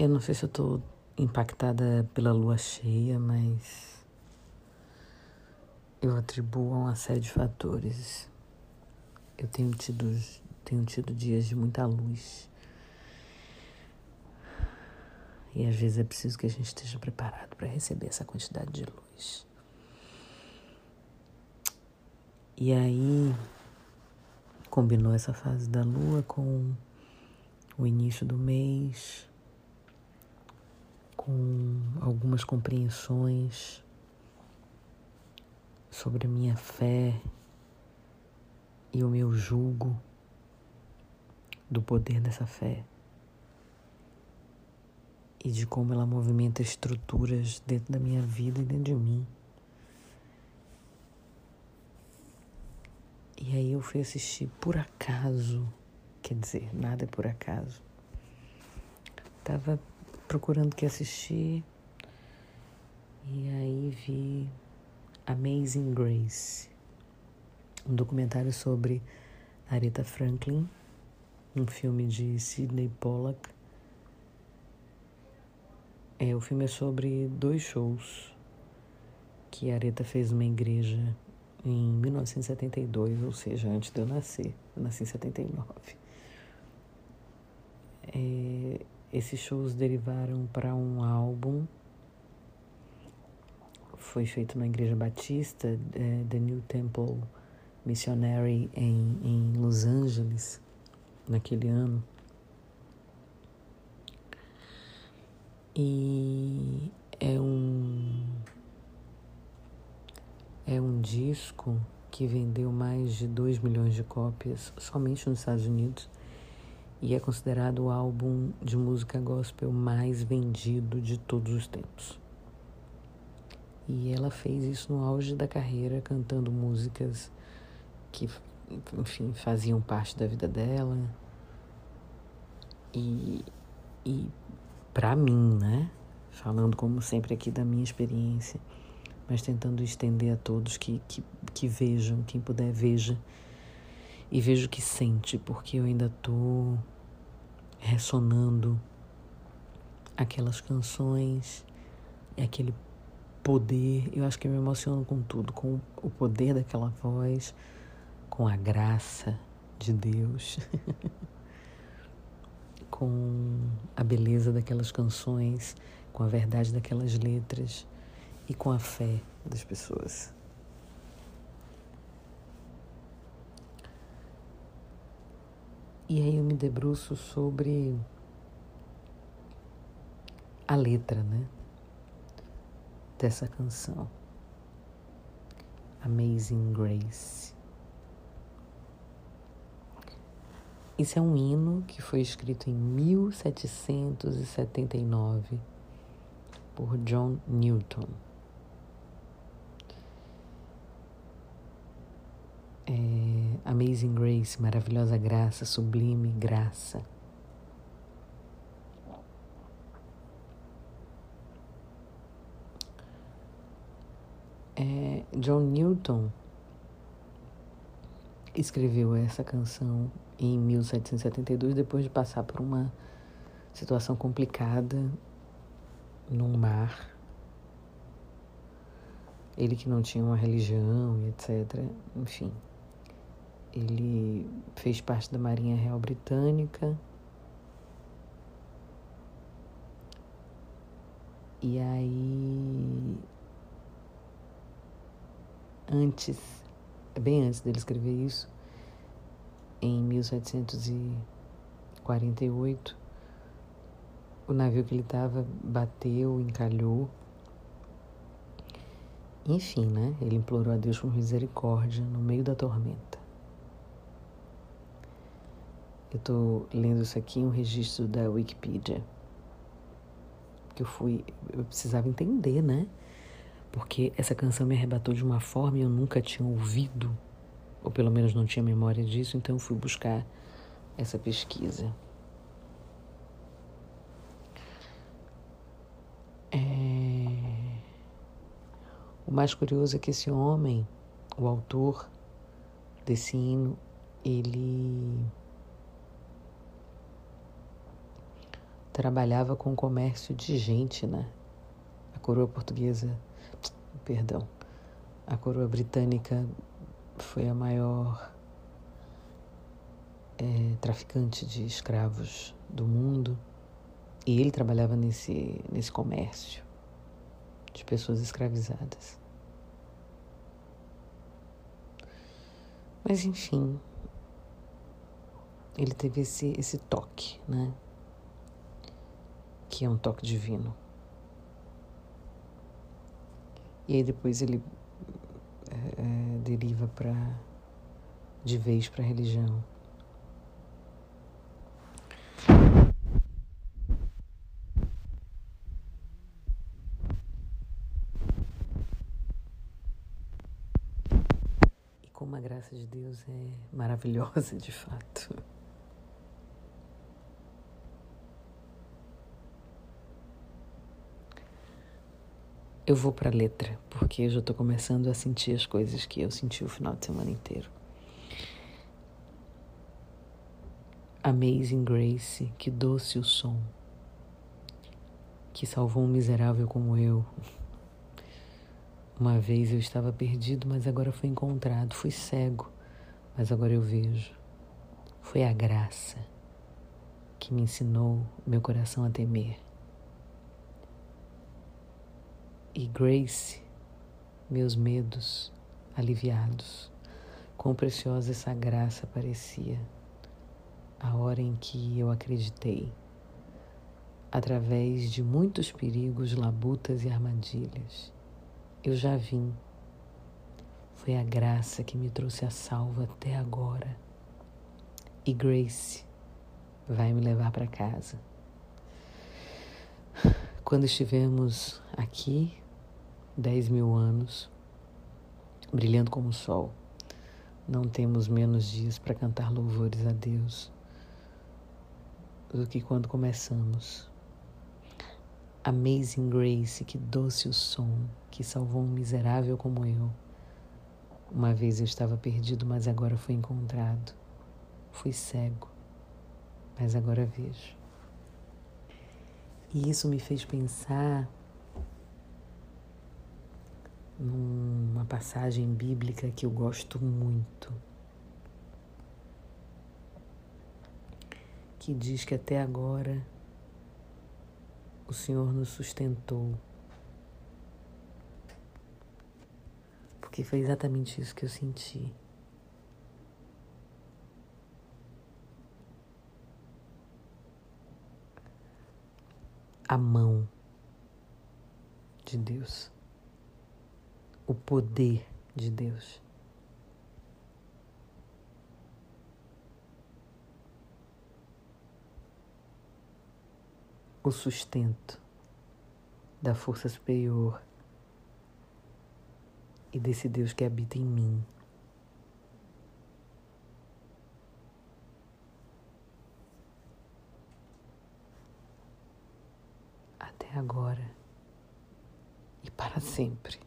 Eu não sei se eu tô impactada pela lua cheia, mas eu atribuo a uma série de fatores. Eu tenho tido, tenho tido dias de muita luz. E às vezes é preciso que a gente esteja preparado para receber essa quantidade de luz. E aí combinou essa fase da lua com o início do mês, com algumas compreensões sobre a minha fé e o meu julgo do poder dessa fé e de como ela movimenta estruturas dentro da minha vida e dentro de mim. E aí eu fui assistir por acaso, quer dizer, nada é por acaso. Tava procurando o que assistir e aí vi Amazing Grace, um documentário sobre Aretha Franklin, um filme de Sidney Pollack. É, o filme é sobre dois shows que Aretha fez numa igreja em 1972, ou seja, antes de eu nascer. Eu nasci em 79. É, esses shows derivaram para um álbum. Foi feito na Igreja Batista, é, The New Temple Missionary, em, em Los Angeles, naquele ano. E é um é um disco que vendeu mais de 2 milhões de cópias somente nos Estados Unidos e é considerado o álbum de música gospel mais vendido de todos os tempos. E ela fez isso no auge da carreira, cantando músicas que, enfim, faziam parte da vida dela. E, e para mim, né? Falando como sempre aqui da minha experiência, mas tentando estender a todos que, que, que vejam, quem puder veja e veja o que sente, porque eu ainda tô ressonando aquelas canções e aquele poder. Eu acho que eu me emociono com tudo, com o poder daquela voz, com a graça de Deus, com a beleza daquelas canções, com a verdade daquelas letras e com a fé das pessoas. E aí eu me debruço sobre a letra, né? Dessa canção. Amazing Grace. Isso é um hino que foi escrito em 1779 por John Newton. Amazing Grace, maravilhosa graça, sublime graça. É, John Newton escreveu essa canção em 1772 depois de passar por uma situação complicada num mar. Ele que não tinha uma religião etc. Enfim. Ele fez parte da Marinha Real Britânica. E aí, antes, bem antes dele escrever isso, em 1748, o navio que ele estava bateu, encalhou. Enfim, né? Ele implorou a Deus por misericórdia no meio da tormenta. Eu estou lendo isso aqui, um registro da Wikipedia. Que eu fui. Eu precisava entender, né? Porque essa canção me arrebatou de uma forma e eu nunca tinha ouvido, ou pelo menos não tinha memória disso, então eu fui buscar essa pesquisa. É... O mais curioso é que esse homem, o autor desse hino, ele trabalhava com comércio de gente, né? A coroa portuguesa, perdão, a coroa britânica foi a maior é, traficante de escravos do mundo e ele trabalhava nesse, nesse comércio de pessoas escravizadas. Mas enfim, ele teve esse, esse toque, né? Que é um toque divino. E aí depois ele é, é deriva para de vez para a religião. como a graça de Deus é maravilhosa de fato. Eu vou para a letra, porque eu já estou começando a sentir as coisas que eu senti o final de semana inteiro. Amazing Grace, que doce o som, que salvou um miserável como eu. Uma vez eu estava perdido, mas agora fui encontrado. Fui cego, mas agora eu vejo. Foi a graça que me ensinou meu coração a temer. E Grace, meus medos aliviados. Quão preciosa essa graça parecia a hora em que eu acreditei, através de muitos perigos, labutas e armadilhas eu já vim. Foi a graça que me trouxe a salva até agora. E Grace vai me levar para casa. Quando estivemos aqui, dez mil anos, brilhando como o sol, não temos menos dias para cantar louvores a Deus do que quando começamos. Amazing Grace, que doce o som que salvou um miserável como eu. Uma vez eu estava perdido, mas agora fui encontrado. Fui cego, mas agora vejo. E isso me fez pensar numa passagem bíblica que eu gosto muito, que diz que até agora o Senhor nos sustentou. Porque foi exatamente isso que eu senti. A mão de Deus, o poder de Deus. o sustento da força superior e desse Deus que habita em mim. Agora e para sempre.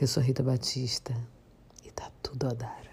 Eu sou Rita Batista tudo a dar.